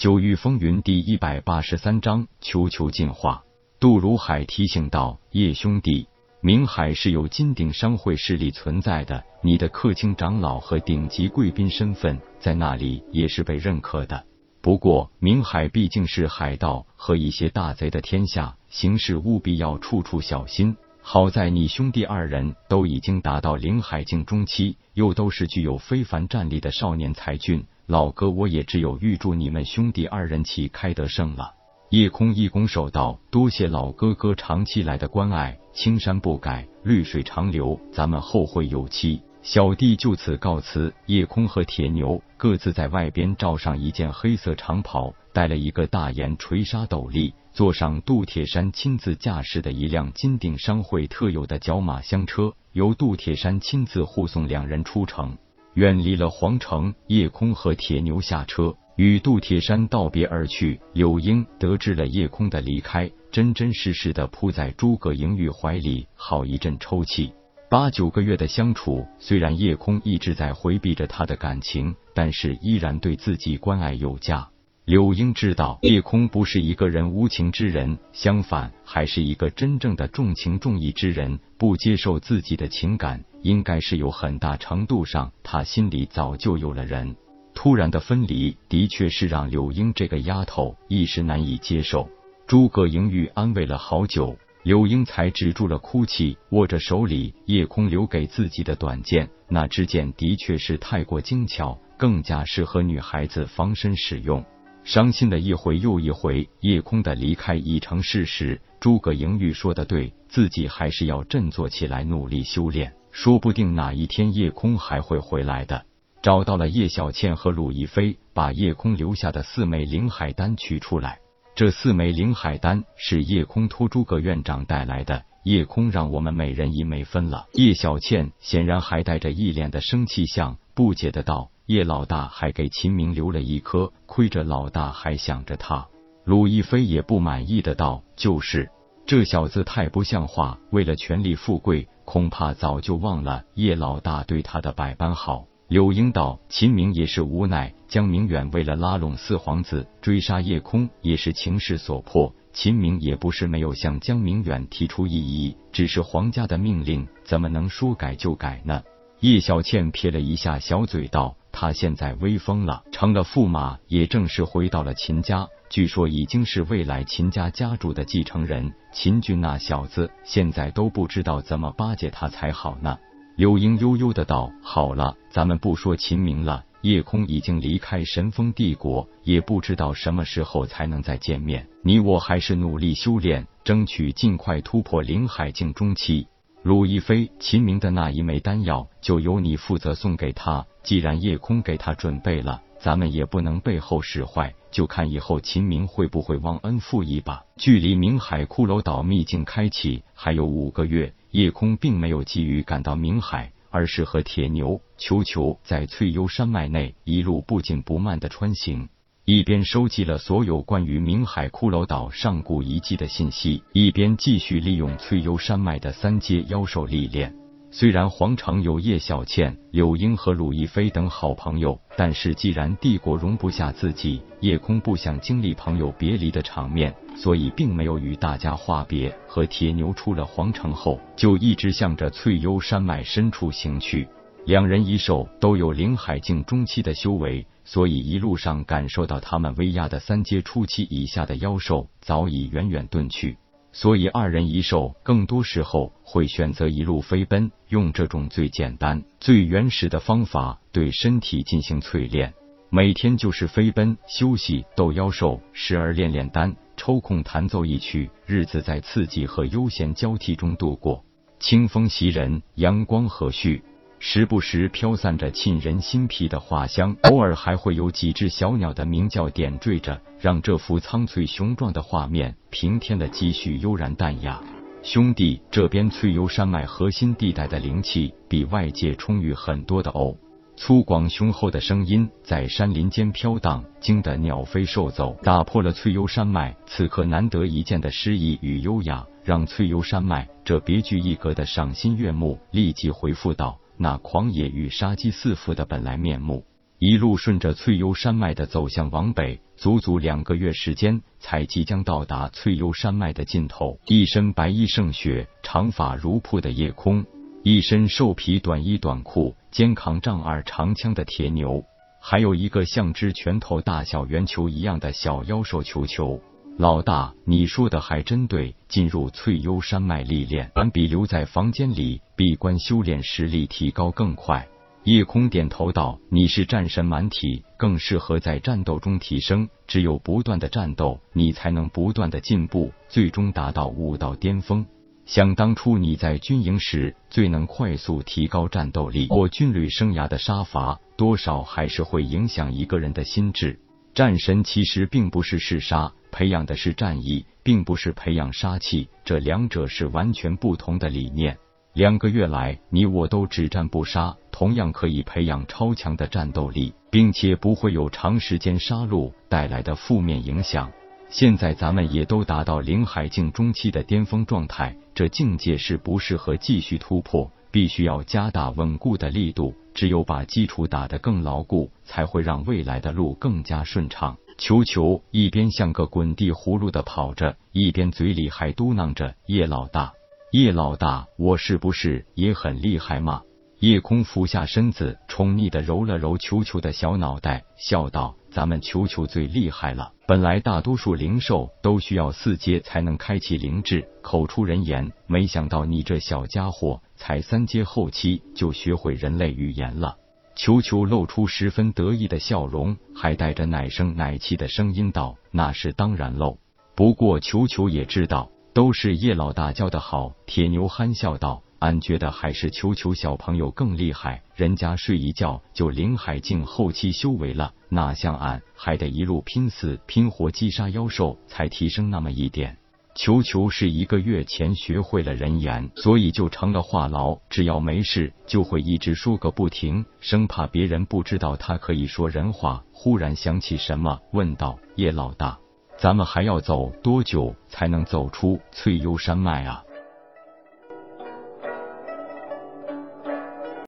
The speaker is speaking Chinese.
九域风云第一百八十三章，求求进化。杜如海提醒道：“叶兄弟，明海是有金鼎商会势力存在的，你的客卿长老和顶级贵宾身份在那里也是被认可的。不过，明海毕竟是海盗和一些大贼的天下，行事务必要处处小心。”好在你兄弟二人都已经达到灵海境中期，又都是具有非凡战力的少年才俊，老哥我也只有预祝你们兄弟二人旗开得胜了。夜空一拱手道：“多谢老哥哥长期来的关爱，青山不改，绿水长流，咱们后会有期。”小弟就此告辞。夜空和铁牛各自在外边罩上一件黑色长袍，戴了一个大檐垂纱斗笠。坐上杜铁山亲自驾驶的一辆金鼎商会特有的角马香车，由杜铁山亲自护送两人出城，远离了皇城。夜空和铁牛下车，与杜铁山道别而去。柳英得知了夜空的离开，真真实实的扑在诸葛莹玉怀里，好一阵抽泣。八九个月的相处，虽然夜空一直在回避着他的感情，但是依然对自己关爱有加。柳英知道叶空不是一个人无情之人，相反还是一个真正的重情重义之人。不接受自己的情感，应该是有很大程度上他心里早就有了人。突然的分离，的确是让柳英这个丫头一时难以接受。诸葛莹玉安慰了好久，柳英才止住了哭泣，握着手里叶空留给自己的短剑，那支剑的确是太过精巧，更加适合女孩子防身使用。伤心的一回又一回，夜空的离开已成事实。诸葛莹玉说的对，自己还是要振作起来，努力修炼。说不定哪一天夜空还会回来的。找到了叶小倩和鲁亦飞，把夜空留下的四枚灵海丹取出来。这四枚灵海丹是夜空托诸葛院长带来的，夜空让我们每人一枚分了。叶小倩显然还带着一脸的生气相，不解的道。叶老大还给秦明留了一颗，亏着老大还想着他。鲁亦飞也不满意的道：“就是这小子太不像话，为了权力富贵，恐怕早就忘了叶老大对他的百般好。”柳英道：“秦明也是无奈，江明远为了拉拢四皇子，追杀叶空也是情势所迫。秦明也不是没有向江明远提出异议，只是皇家的命令，怎么能说改就改呢？”叶小倩撇了一下小嘴道。他现在威风了，成了驸马，也正式回到了秦家。据说已经是未来秦家家主的继承人。秦军那小子现在都不知道怎么巴结他才好呢。柳英悠悠的道：“好了，咱们不说秦明了。夜空已经离开神风帝国，也不知道什么时候才能再见面。你我还是努力修炼，争取尽快突破灵海境中期。”鲁亦飞，秦明的那一枚丹药就由你负责送给他。既然夜空给他准备了，咱们也不能背后使坏，就看以后秦明会不会忘恩负义吧。距离明海骷髅岛秘境开启还有五个月，夜空并没有急于赶到明海，而是和铁牛、球球在翠幽山脉内一路不紧不慢的穿行。一边收集了所有关于明海骷髅岛上古遗迹的信息，一边继续利用翠幽山脉的三阶妖兽历练。虽然皇城有叶小倩、柳英和鲁亦飞等好朋友，但是既然帝国容不下自己，夜空不想经历朋友别离的场面，所以并没有与大家话别。和铁牛出了皇城后，就一直向着翠幽山脉深处行去。两人一兽都有灵海境中期的修为。所以一路上感受到他们威压的三阶初期以下的妖兽早已远远遁去，所以二人一兽更多时候会选择一路飞奔，用这种最简单、最原始的方法对身体进行淬炼。每天就是飞奔、休息、斗妖兽，时而练练丹，抽空弹奏一曲，日子在刺激和悠闲交替中度过。清风袭人，阳光和煦。时不时飘散着沁人心脾的花香，偶尔还会有几只小鸟的鸣叫点缀着，让这幅苍翠雄壮的画面平添了几许悠然淡雅。兄弟，这边翠幽山脉核心地带的灵气比外界充裕很多的哦。粗犷雄厚的声音在山林间飘荡，惊得鸟飞兽走，打破了翠幽山脉此刻难得一见的诗意与优雅，让翠幽山脉这别具一格的赏心悦目立即回复道。那狂野与杀机四伏的本来面目，一路顺着翠幽山脉的走向往北，足足两个月时间，才即将到达翠幽山脉的尽头。一身白衣胜雪，长发如瀑的夜空，一身兽皮短衣短裤，肩扛丈二长枪的铁牛，还有一个像只拳头大小圆球一样的小妖兽球球。老大，你说的还真对。进入翠幽山脉历练，远比留在房间里闭关修炼实力提高更快。夜空点头道：“你是战神满体，更适合在战斗中提升。只有不断的战斗，你才能不断的进步，最终达到武道巅峰。想当初你在军营时，最能快速提高战斗力。我军旅生涯的杀伐，多少还是会影响一个人的心智。战神其实并不是嗜杀。”培养的是战意，并不是培养杀气，这两者是完全不同的理念。两个月来，你我都只战不杀，同样可以培养超强的战斗力，并且不会有长时间杀戮带来的负面影响。现在咱们也都达到灵海境中期的巅峰状态，这境界是不适合继续突破，必须要加大稳固的力度。只有把基础打得更牢固，才会让未来的路更加顺畅。球球一边像个滚地葫芦的跑着，一边嘴里还嘟囔着：“叶老大，叶老大，我是不是也很厉害嘛？”夜空俯下身子，宠溺的揉了揉球球的小脑袋，笑道：“咱们球球最厉害了。本来大多数灵兽都需要四阶才能开启灵智，口出人言，没想到你这小家伙才三阶后期就学会人类语言了。”球球露出十分得意的笑容，还带着奶声奶气的声音道：“那是当然喽。不过球球也知道，都是叶老大教的好。”铁牛憨笑道：“俺觉得还是球球小朋友更厉害，人家睡一觉就灵海境后期修为了，哪像俺还得一路拼死拼活击杀妖兽，才提升那么一点。”球球是一个月前学会了人言，所以就成了话痨。只要没事，就会一直说个不停，生怕别人不知道他可以说人话。忽然想起什么，问道：“叶老大，咱们还要走多久才能走出翠幽山脉啊？”